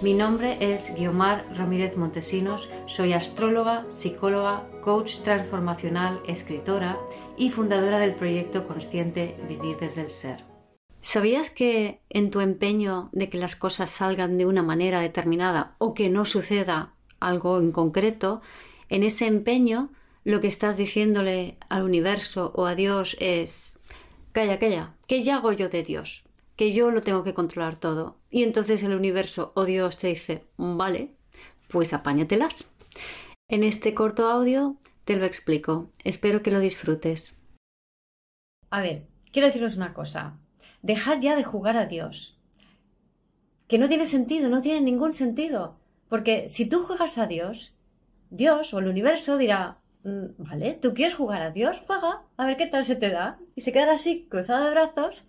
Mi nombre es Guiomar Ramírez Montesinos, soy astróloga, psicóloga, coach transformacional, escritora y fundadora del proyecto consciente Vivir desde el Ser. ¿Sabías que en tu empeño de que las cosas salgan de una manera determinada o que no suceda algo en concreto, en ese empeño lo que estás diciéndole al universo o a Dios es calla, calla, ¿qué ya hago yo de Dios? Que yo lo tengo que controlar todo. Y entonces el universo o Dios te dice, vale, pues apáñatelas. En este corto audio te lo explico. Espero que lo disfrutes. A ver, quiero deciros una cosa. Dejad ya de jugar a Dios. Que no tiene sentido, no tiene ningún sentido. Porque si tú juegas a Dios, Dios o el universo dirá, mm, vale, tú quieres jugar a Dios, juega, a ver qué tal se te da. Y se quedará así, cruzado de brazos,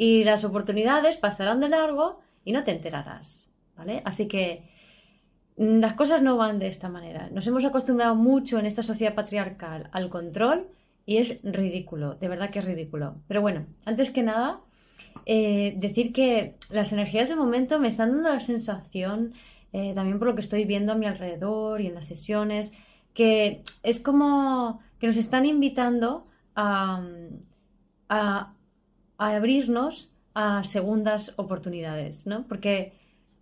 y las oportunidades pasarán de largo y no te enterarás, ¿vale? Así que mm, las cosas no van de esta manera. Nos hemos acostumbrado mucho en esta sociedad patriarcal al control y es ridículo, de verdad que es ridículo. Pero bueno, antes que nada, eh, decir que las energías de momento me están dando la sensación, eh, también por lo que estoy viendo a mi alrededor y en las sesiones, que es como que nos están invitando a, a a abrirnos a segundas oportunidades, ¿no? Porque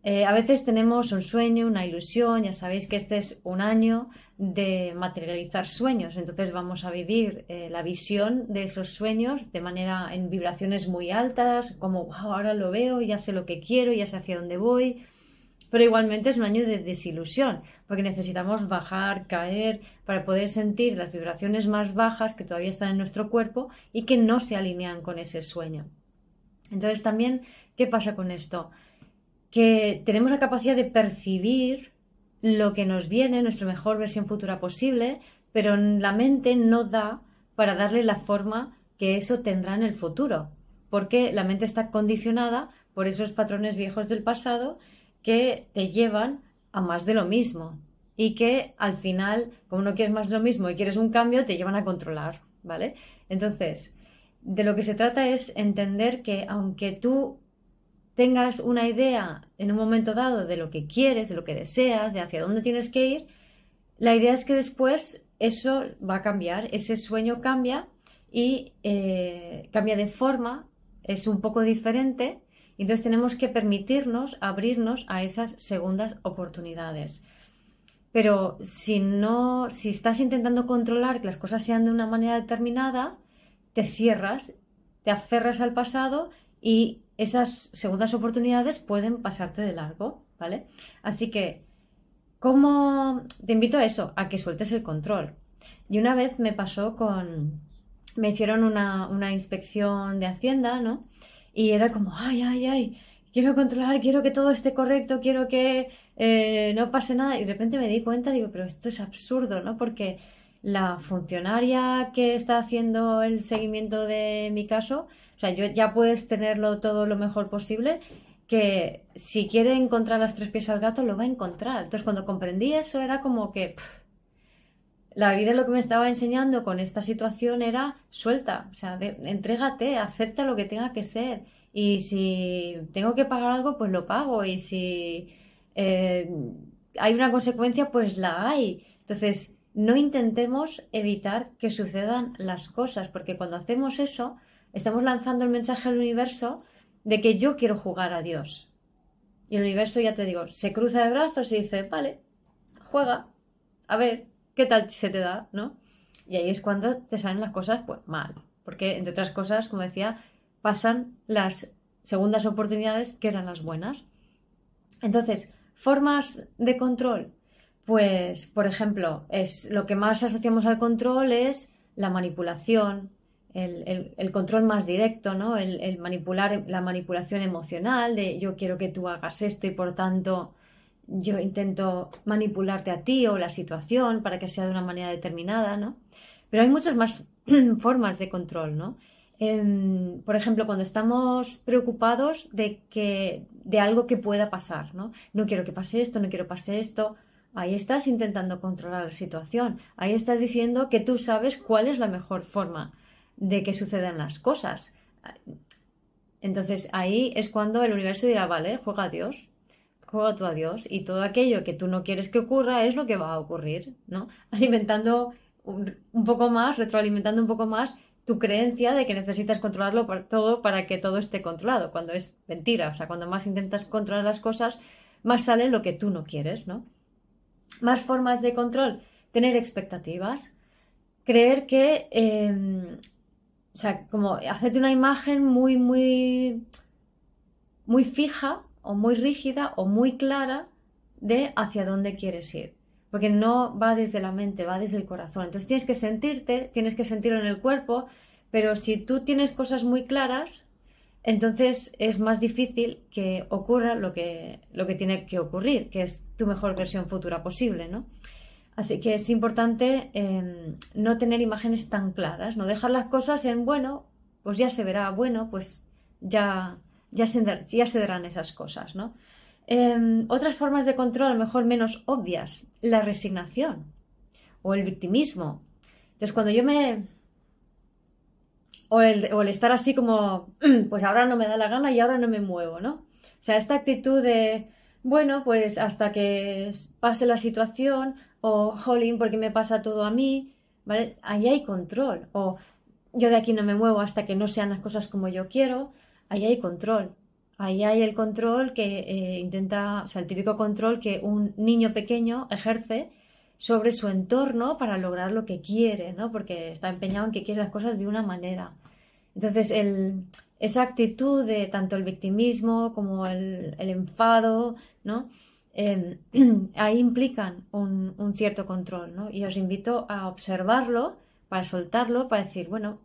eh, a veces tenemos un sueño, una ilusión, ya sabéis que este es un año de materializar sueños, entonces vamos a vivir eh, la visión de esos sueños de manera en vibraciones muy altas, como, wow, ahora lo veo, ya sé lo que quiero, ya sé hacia dónde voy, pero igualmente es un año de desilusión, porque necesitamos bajar, caer, para poder sentir las vibraciones más bajas que todavía están en nuestro cuerpo y que no se alinean con ese sueño. Entonces también, ¿qué pasa con esto? Que tenemos la capacidad de percibir lo que nos viene, nuestra mejor versión futura posible, pero la mente no da para darle la forma que eso tendrá en el futuro, porque la mente está condicionada por esos patrones viejos del pasado que te llevan a más de lo mismo y que al final, como no quieres más de lo mismo y quieres un cambio, te llevan a controlar, ¿vale? Entonces, de lo que se trata es entender que aunque tú tengas una idea en un momento dado de lo que quieres, de lo que deseas, de hacia dónde tienes que ir, la idea es que después eso va a cambiar, ese sueño cambia y eh, cambia de forma, es un poco diferente entonces tenemos que permitirnos abrirnos a esas segundas oportunidades. Pero si no, si estás intentando controlar que las cosas sean de una manera determinada, te cierras, te aferras al pasado y esas segundas oportunidades pueden pasarte de largo, ¿vale? Así que, ¿cómo te invito a eso? A que sueltes el control. Y una vez me pasó con, me hicieron una, una inspección de Hacienda, ¿no? Y era como, ay, ay, ay, quiero controlar, quiero que todo esté correcto, quiero que eh, no pase nada. Y de repente me di cuenta, digo, pero esto es absurdo, ¿no? Porque la funcionaria que está haciendo el seguimiento de mi caso, o sea, yo ya puedes tenerlo todo lo mejor posible, que si quiere encontrar las tres pies al gato, lo va a encontrar. Entonces, cuando comprendí eso, era como que la vida lo que me estaba enseñando con esta situación era suelta, o sea, entrégate, acepta lo que tenga que ser. Y si tengo que pagar algo, pues lo pago. Y si eh, hay una consecuencia, pues la hay. Entonces, no intentemos evitar que sucedan las cosas, porque cuando hacemos eso, estamos lanzando el mensaje al universo de que yo quiero jugar a Dios. Y el universo, ya te digo, se cruza de brazos y dice, vale, juega, a ver, qué tal se te da, ¿no? Y ahí es cuando te salen las cosas, pues mal. Porque, entre otras cosas, como decía, pasan las segundas oportunidades que eran las buenas. Entonces, formas de control. Pues, por ejemplo, es lo que más asociamos al control es la manipulación, el, control más directo, ¿no? El, manipular, la manipulación emocional de yo quiero que tú hagas esto y por tanto yo intento manipularte a ti o la situación para que sea de una manera determinada, ¿no? Pero hay muchas más formas de control, ¿no? Em, por ejemplo, cuando estamos preocupados de que de algo que pueda pasar, ¿no? No quiero que pase esto, no quiero que pase esto. Ahí estás intentando controlar la situación. Ahí estás diciendo que tú sabes cuál es la mejor forma de que sucedan las cosas. Entonces ahí es cuando el universo dirá, vale, juega a Dios, tú a Dios y todo aquello que tú no quieres que ocurra es lo que va a ocurrir, ¿no? Alimentando un, un poco más, retroalimentando un poco más tu creencia de que necesitas controlarlo todo para que todo esté controlado, cuando es mentira. O sea, cuando más intentas controlar las cosas, más sale lo que tú no quieres, ¿no? Más formas de control, tener expectativas, creer que, em, o sea, como hacerte una imagen muy, muy, muy fija o muy rígida o muy clara de hacia dónde quieres ir porque no va desde la mente, va desde el corazón. Entonces tienes que sentirte, tienes que sentirlo en el cuerpo, pero si tú tienes cosas muy claras, entonces es más difícil que ocurra lo que, lo que tiene que ocurrir, que es tu mejor versión futura posible, ¿no? Así que es importante em, no tener imágenes tan claras, no dejar las cosas en bueno, pues ya se verá, bueno, pues ya, ya, se, ya se darán esas cosas, ¿no? Em, otras formas de control, a lo mejor menos obvias, la resignación o el victimismo. Entonces, cuando yo me... O el, o el estar así como, pues ahora no me da la gana y ahora no me muevo, ¿no? O sea, esta actitud de, bueno, pues hasta que pase la situación, o jolín, porque me pasa todo a mí, ¿vale? Ahí hay control. O yo de aquí no me muevo hasta que no sean las cosas como yo quiero, ahí hay control. Ahí hay el control que eh, intenta, o sea, el típico control que un niño pequeño ejerce sobre su entorno para lograr lo que quiere, ¿no? Porque está empeñado en que quiere las cosas de una manera. Entonces, esa actitud de tanto el victimismo como el, enfado, ¿no? Em, ahí implican un, un, cierto control, ¿no? Y os invito a observarlo, para soltarlo, para decir, bueno,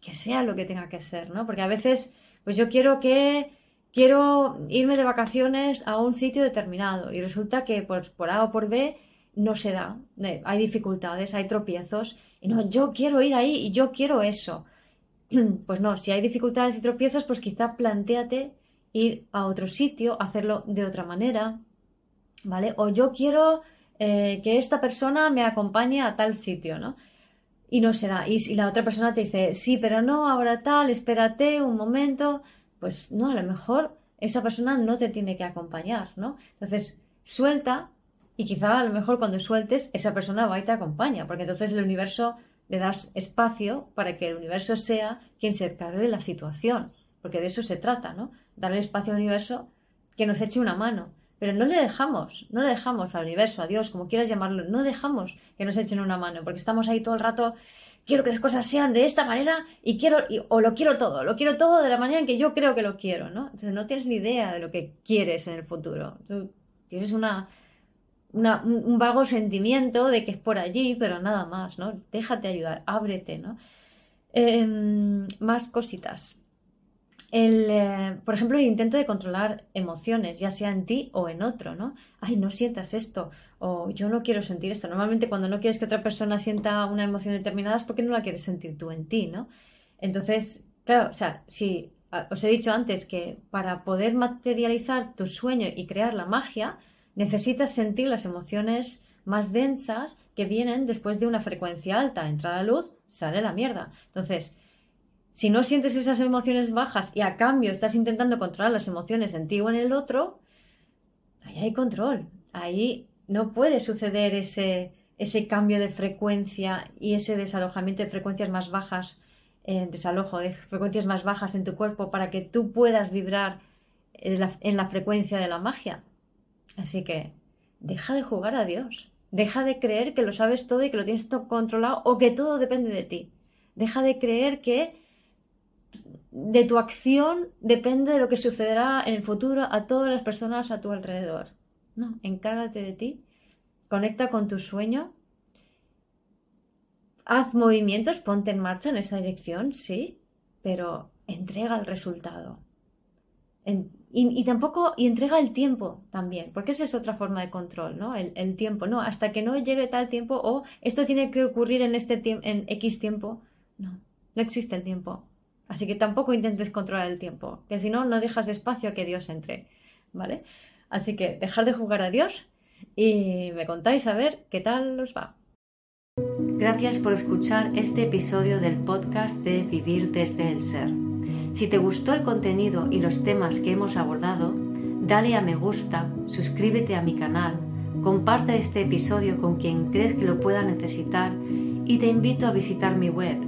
que sea lo que tenga que ser, ¿no? Porque a veces pues yo quiero que quiero irme de vacaciones a un sitio determinado y resulta que por, por A o por B no se da, eh, hay dificultades, hay tropiezos y no, yo quiero ir ahí y yo quiero eso. Pues no, si hay dificultades y tropiezos, pues quizá planteate ir a otro sitio, hacerlo de otra manera, ¿vale? O yo quiero eh, que esta persona me acompañe a tal sitio, ¿no? Y no se da. Y, si la otra persona te dice, sí, pero no, ahora tal, espérate un momento, pues no, a lo mejor esa persona no te tiene que acompañar, ¿no? Entonces, suelta y quizá a lo mejor cuando sueltes, esa persona va y te acompaña, porque entonces el universo le das espacio para que el universo sea quien se encargue de la situación, porque de eso se trata, ¿no? Darle espacio al universo que nos eche una mano. Pero no le dejamos, no le dejamos al universo, a Dios, como quieras llamarlo, no dejamos que nos echen una mano, porque estamos ahí todo el rato, quiero que las cosas sean de esta manera y quiero, o lo quiero todo, lo quiero todo de la manera en que yo creo que lo quiero, ¿no? Entonces no tienes ni idea de lo que quieres en el futuro. Tú tienes una, un vago sentimiento de que es por allí, pero nada más, ¿no? Déjate ayudar, ábrete, ¿no? Em, más cositas el, eh, por ejemplo, el intento de controlar emociones, ya sea en ti o en otro, ¿no? Ay, no sientas esto, o yo no quiero sentir esto. Normalmente cuando no quieres que otra persona sienta una emoción determinada es porque no la quieres sentir tú en ti, ¿no? Entonces, claro, o sea, si os he dicho antes que para poder materializar tu sueño y crear la magia, necesitas sentir las emociones más densas que vienen después de una frecuencia alta. Entra la luz, sale la mierda. Entonces, si no sientes esas emociones bajas y a cambio estás intentando controlar las emociones en ti o en el otro, ahí hay control. Ahí no puede suceder ese, ese cambio de frecuencia y ese desalojamiento de frecuencias más bajas, eh, desalojo de frecuencias más bajas en tu cuerpo para que tú puedas vibrar en la, en la frecuencia de la magia. Así que deja de jugar a Dios. Deja de creer que lo sabes todo y que lo tienes todo controlado o que todo depende de ti. Deja de creer que de tu acción depende de lo que sucederá en el futuro a todas las personas a tu alrededor. No, encárgate de ti, conecta con tu sueño, haz movimientos, ponte en marcha en esa dirección, sí, pero entrega el resultado. y, tampoco, y entrega el tiempo también, porque esa es otra forma de control, ¿no? El, tiempo, no, hasta que no llegue tal tiempo o esto tiene que ocurrir en este en X tiempo, no, no existe el tiempo. Así que tampoco intentes controlar el tiempo, que si no, no dejas espacio a que Dios entre, ¿vale? Así que dejar de jugar a Dios y me contáis a ver qué tal os va. Gracias por escuchar este episodio del podcast de Vivir desde el Ser. Si te gustó el contenido y los temas que hemos abordado, dale a me gusta, suscríbete a mi canal, comparte este episodio con quien crees que lo pueda necesitar y te invito a visitar mi web